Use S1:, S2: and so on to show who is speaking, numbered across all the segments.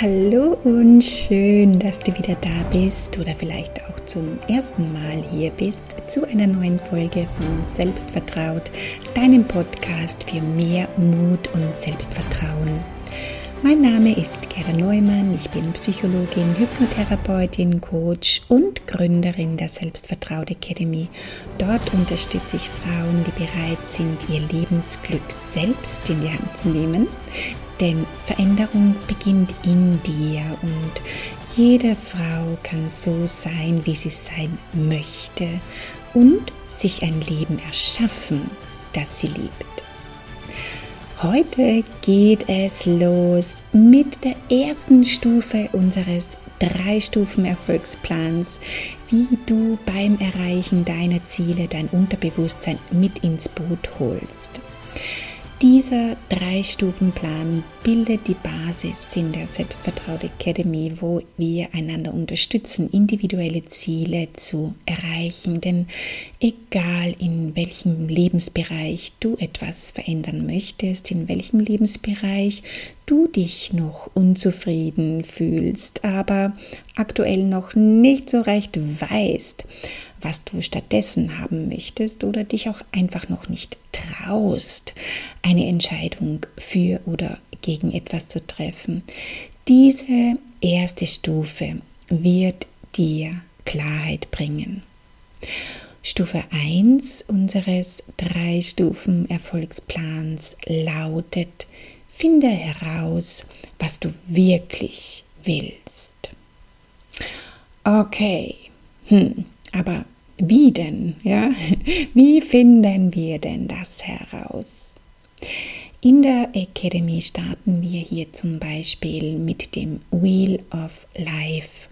S1: Hallo und schön, dass du wieder da bist oder vielleicht auch zum ersten Mal hier bist zu einer neuen Folge von Selbstvertraut, deinem Podcast für mehr Mut und Selbstvertrauen. Mein Name ist Gerda Neumann, ich bin Psychologin, Hypnotherapeutin, Coach und Gründerin der Selbstvertraut Academy. Dort unterstütze ich Frauen, die bereit sind, ihr Lebensglück selbst in die Hand zu nehmen. Denn Veränderung beginnt in dir und jede Frau kann so sein, wie sie sein möchte und sich ein Leben erschaffen, das sie liebt. Heute geht es los mit der ersten Stufe unseres Drei-Stufen-Erfolgsplans, wie du beim Erreichen deiner Ziele dein Unterbewusstsein mit ins Boot holst. Dieser Drei-Stufen-Plan bildet die Basis in der Selbstvertraut Academy, wo wir einander unterstützen, individuelle Ziele zu erreichen. Denn egal in welchem Lebensbereich du etwas verändern möchtest, in welchem Lebensbereich du dich noch unzufrieden fühlst, aber aktuell noch nicht so recht weißt, was du stattdessen haben möchtest oder dich auch einfach noch nicht traust, eine Entscheidung für oder gegen etwas zu treffen. Diese erste Stufe wird dir Klarheit bringen. Stufe 1 unseres drei Stufen Erfolgsplans lautet, finde heraus, was du wirklich willst. Okay, hm, aber wie denn? Ja? Wie finden wir denn das heraus? In der Academy starten wir hier zum Beispiel mit dem Wheel of Life.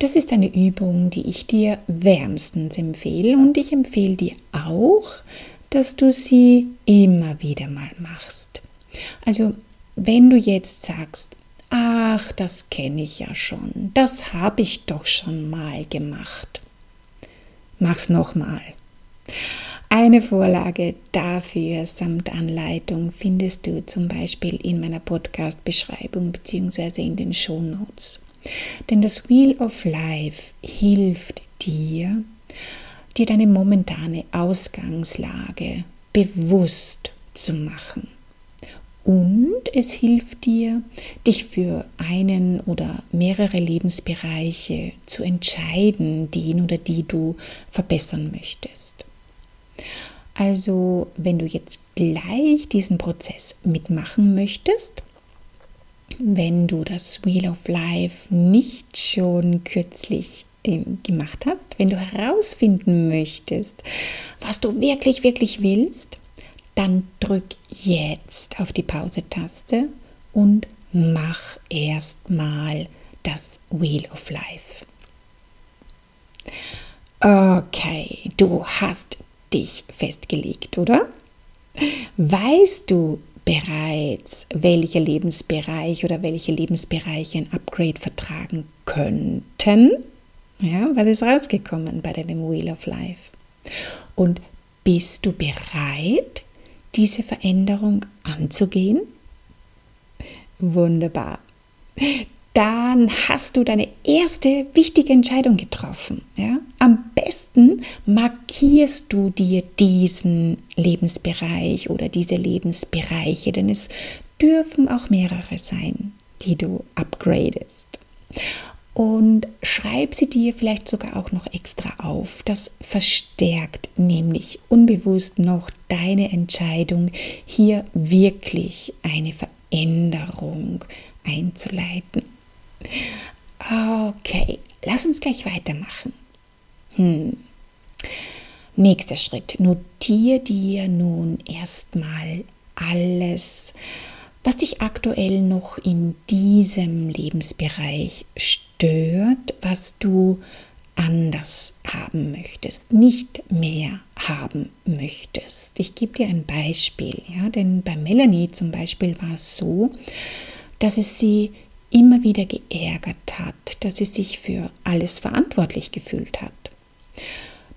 S1: Das ist eine Übung, die ich dir wärmstens empfehle und ich empfehle dir auch, dass du sie immer wieder mal machst. Also wenn du jetzt sagst, ach, das kenne ich ja schon, das habe ich doch schon mal gemacht mach's nochmal. Eine Vorlage dafür samt Anleitung findest du zum Beispiel in meiner Podcast-Beschreibung bzw. in den Show Notes. Denn das Wheel of Life hilft dir, dir deine momentane Ausgangslage bewusst zu machen und es hilft dir, dich für einen oder mehrere Lebensbereiche zu entscheiden, den oder die du verbessern möchtest. Also, wenn du jetzt gleich diesen Prozess mitmachen möchtest, wenn du das Wheel of Life nicht schon kürzlich äh, gemacht hast, wenn du herausfinden möchtest, was du wirklich, wirklich willst, dann drück jetzt auf die Pause-Taste und mach erstmal das Wheel of Life. Okay, du hast dich festgelegt, oder? Weißt du bereits, welcher Lebensbereich oder welche Lebensbereiche ein Upgrade vertragen könnten? Ja, was ist rausgekommen bei deinem Wheel of Life? Und bist du bereit, diese Veränderung anzugehen? Wunderbar. Dann hast du deine erste wichtige Entscheidung getroffen. Ja? Am besten markierst du dir diesen Lebensbereich oder diese Lebensbereiche, denn es dürfen auch mehrere sein, die du upgradest und schreib sie dir vielleicht sogar auch noch extra auf. Das verstärkt nämlich unbewusst noch deine Entscheidung, hier wirklich eine Veränderung einzuleiten. Okay, lass uns gleich weitermachen. Hm. Nächster Schritt. Notier dir nun erstmal alles, was dich aktuell noch in diesem Lebensbereich stört, was du anders haben möchtest, nicht mehr haben möchtest. Ich gebe dir ein Beispiel, ja, denn bei Melanie zum Beispiel war es so, dass es sie immer wieder geärgert hat, dass sie sich für alles verantwortlich gefühlt hat.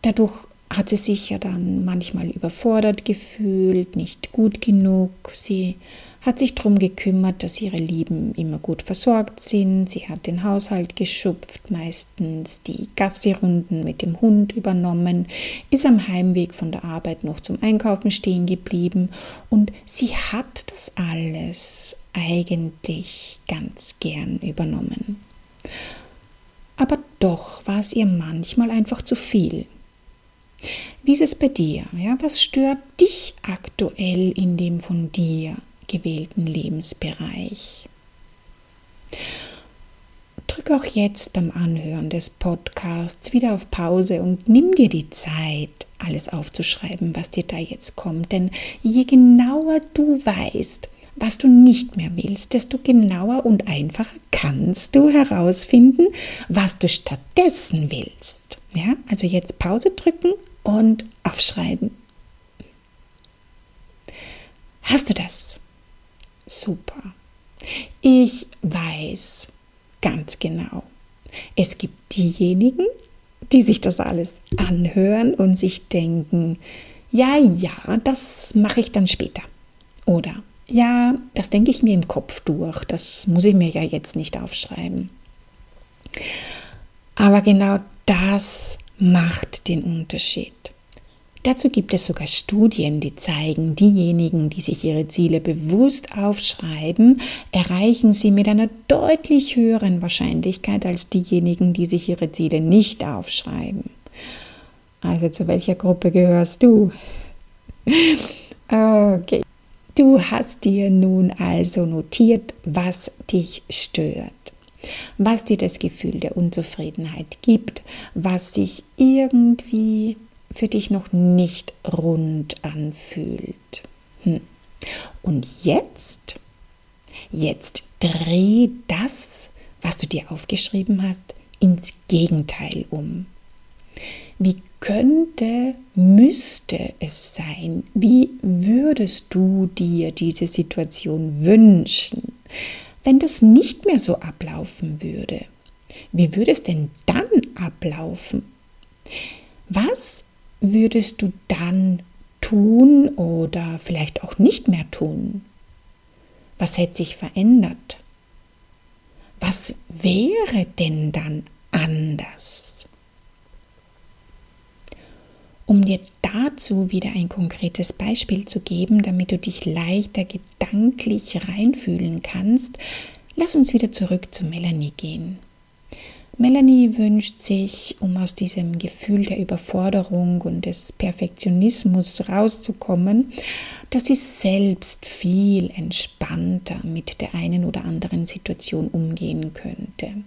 S1: Dadurch hat sie sich ja dann manchmal überfordert gefühlt, nicht gut genug. Sie hat sich darum gekümmert, dass ihre Lieben immer gut versorgt sind. Sie hat den Haushalt geschupft, meistens die Gassirunden mit dem Hund übernommen, ist am Heimweg von der Arbeit noch zum Einkaufen stehen geblieben und sie hat das alles eigentlich ganz gern übernommen. Aber doch war es ihr manchmal einfach zu viel. Wie ist es bei dir? Ja, was stört dich aktuell in dem von dir gewählten Lebensbereich? Drück auch jetzt beim Anhören des Podcasts wieder auf Pause und nimm dir die Zeit, alles aufzuschreiben, was dir da jetzt kommt. Denn je genauer du weißt, was du nicht mehr willst, desto genauer und einfacher kannst du herausfinden, was du stattdessen willst. Ja, also jetzt Pause drücken und aufschreiben. Hast du das? Super. Ich weiß ganz genau. Es gibt diejenigen, die sich das alles anhören und sich denken, ja, ja, das mache ich dann später. Oder ja, das denke ich mir im Kopf durch, das muss ich mir ja jetzt nicht aufschreiben. Aber genau das macht den Unterschied. Dazu gibt es sogar Studien, die zeigen, diejenigen, die sich ihre Ziele bewusst aufschreiben, erreichen sie mit einer deutlich höheren Wahrscheinlichkeit als diejenigen, die sich ihre Ziele nicht aufschreiben. Also zu welcher Gruppe gehörst du? Okay. Du hast dir nun also notiert, was dich stört, was dir das Gefühl der Unzufriedenheit gibt, was sich irgendwie für dich noch nicht rund anfühlt. Hm. Und jetzt, jetzt dreh das, was du dir aufgeschrieben hast, ins Gegenteil um. Wie könnte, müsste es sein? Wie würdest du dir diese Situation wünschen, wenn das nicht mehr so ablaufen würde? Wie würde es denn dann ablaufen? Was würdest du dann tun oder vielleicht auch nicht mehr tun? Was hätte sich verändert? Was wäre denn dann anders? Um dir dazu wieder ein konkretes Beispiel zu geben, damit du dich leichter gedanklich reinfühlen kannst, lass uns wieder zurück zu Melanie gehen. Melanie wünscht sich, um aus diesem Gefühl der Überforderung und des Perfektionismus rauszukommen, dass sie selbst viel entspannter mit der einen oder anderen Situation umgehen könnte.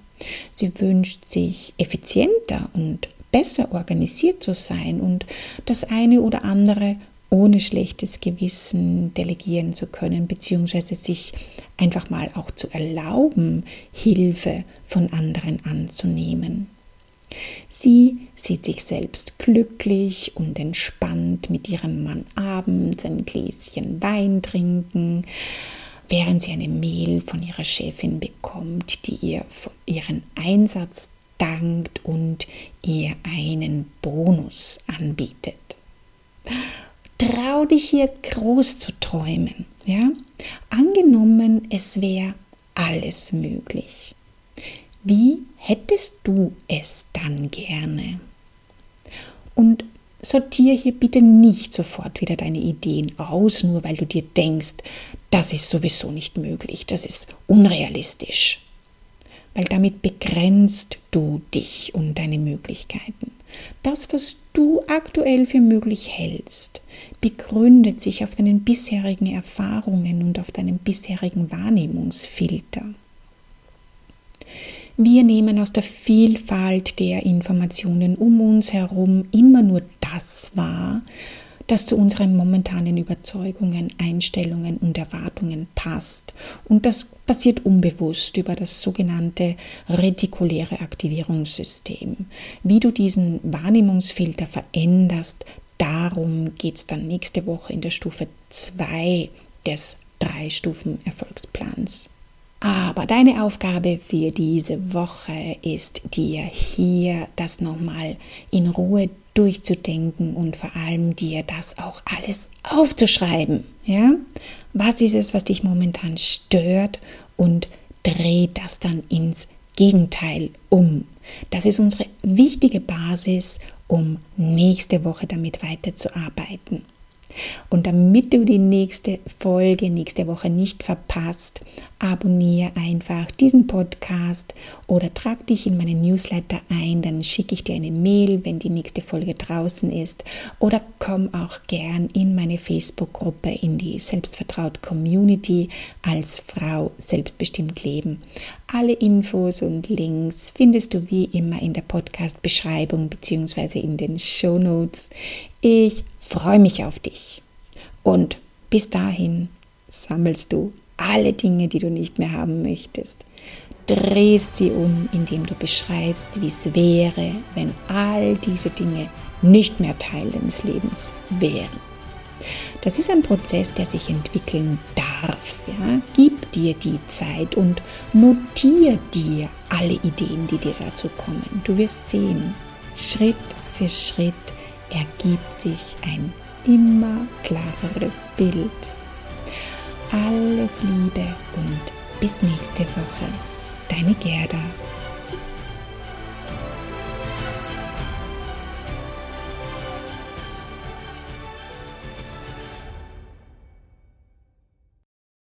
S1: Sie wünscht sich effizienter und besser organisiert zu sein und das eine oder andere ohne schlechtes Gewissen delegieren zu können, beziehungsweise sich einfach mal auch zu erlauben, Hilfe von anderen anzunehmen. Sie sieht sich selbst glücklich und entspannt mit ihrem Mann abends ein Gläschen Wein trinken, während sie eine Mail von ihrer Chefin bekommt, die ihr ihren Einsatz dankt und ihr einen Bonus anbietet. Trau dich hier groß zu träumen. Ja? Angenommen, es wäre alles möglich. Wie hättest du es dann gerne? Und sortiere hier bitte nicht sofort wieder deine Ideen aus, nur weil du dir denkst, das ist sowieso nicht möglich, das ist unrealistisch weil damit begrenzt du dich und deine Möglichkeiten. Das, was du aktuell für möglich hältst, begründet sich auf deinen bisherigen Erfahrungen und auf deinem bisherigen Wahrnehmungsfilter. Wir nehmen aus der Vielfalt der Informationen um uns herum immer nur das wahr, das zu unseren momentanen Überzeugungen, Einstellungen und Erwartungen passt. Und das passiert unbewusst über das sogenannte retikuläre Aktivierungssystem. Wie du diesen Wahrnehmungsfilter veränderst, darum geht es dann nächste Woche in der Stufe 2 des Drei-Stufen-Erfolgsplans. Aber deine Aufgabe für diese Woche ist dir hier das nochmal in Ruhe durchzudenken und vor allem dir das auch alles aufzuschreiben. Ja? Was ist es, was dich momentan stört und dreh das dann ins Gegenteil um. Das ist unsere wichtige Basis, um nächste Woche damit weiterzuarbeiten. Und damit du die nächste Folge nächste Woche nicht verpasst, abonniere einfach diesen Podcast oder trag dich in meinen Newsletter ein, dann schicke ich dir eine Mail, wenn die nächste Folge draußen ist oder komm auch gern in meine Facebook-Gruppe in die Selbstvertraut Community als Frau selbstbestimmt leben. Alle Infos und Links findest du wie immer in der Podcast-Beschreibung bzw. in den Show Notes. Ich freue mich auf dich. Und bis dahin sammelst du alle Dinge, die du nicht mehr haben möchtest. Drehst sie um, indem du beschreibst, wie es wäre, wenn all diese Dinge nicht mehr Teil deines Lebens wären. Das ist ein Prozess, der sich entwickeln darf. Ja? Gib dir die Zeit und notiere dir alle Ideen, die dir dazu kommen. Du wirst sehen, Schritt für Schritt ergibt sich ein immer klareres Bild. Alles Liebe und bis nächste Woche. Deine Gerda.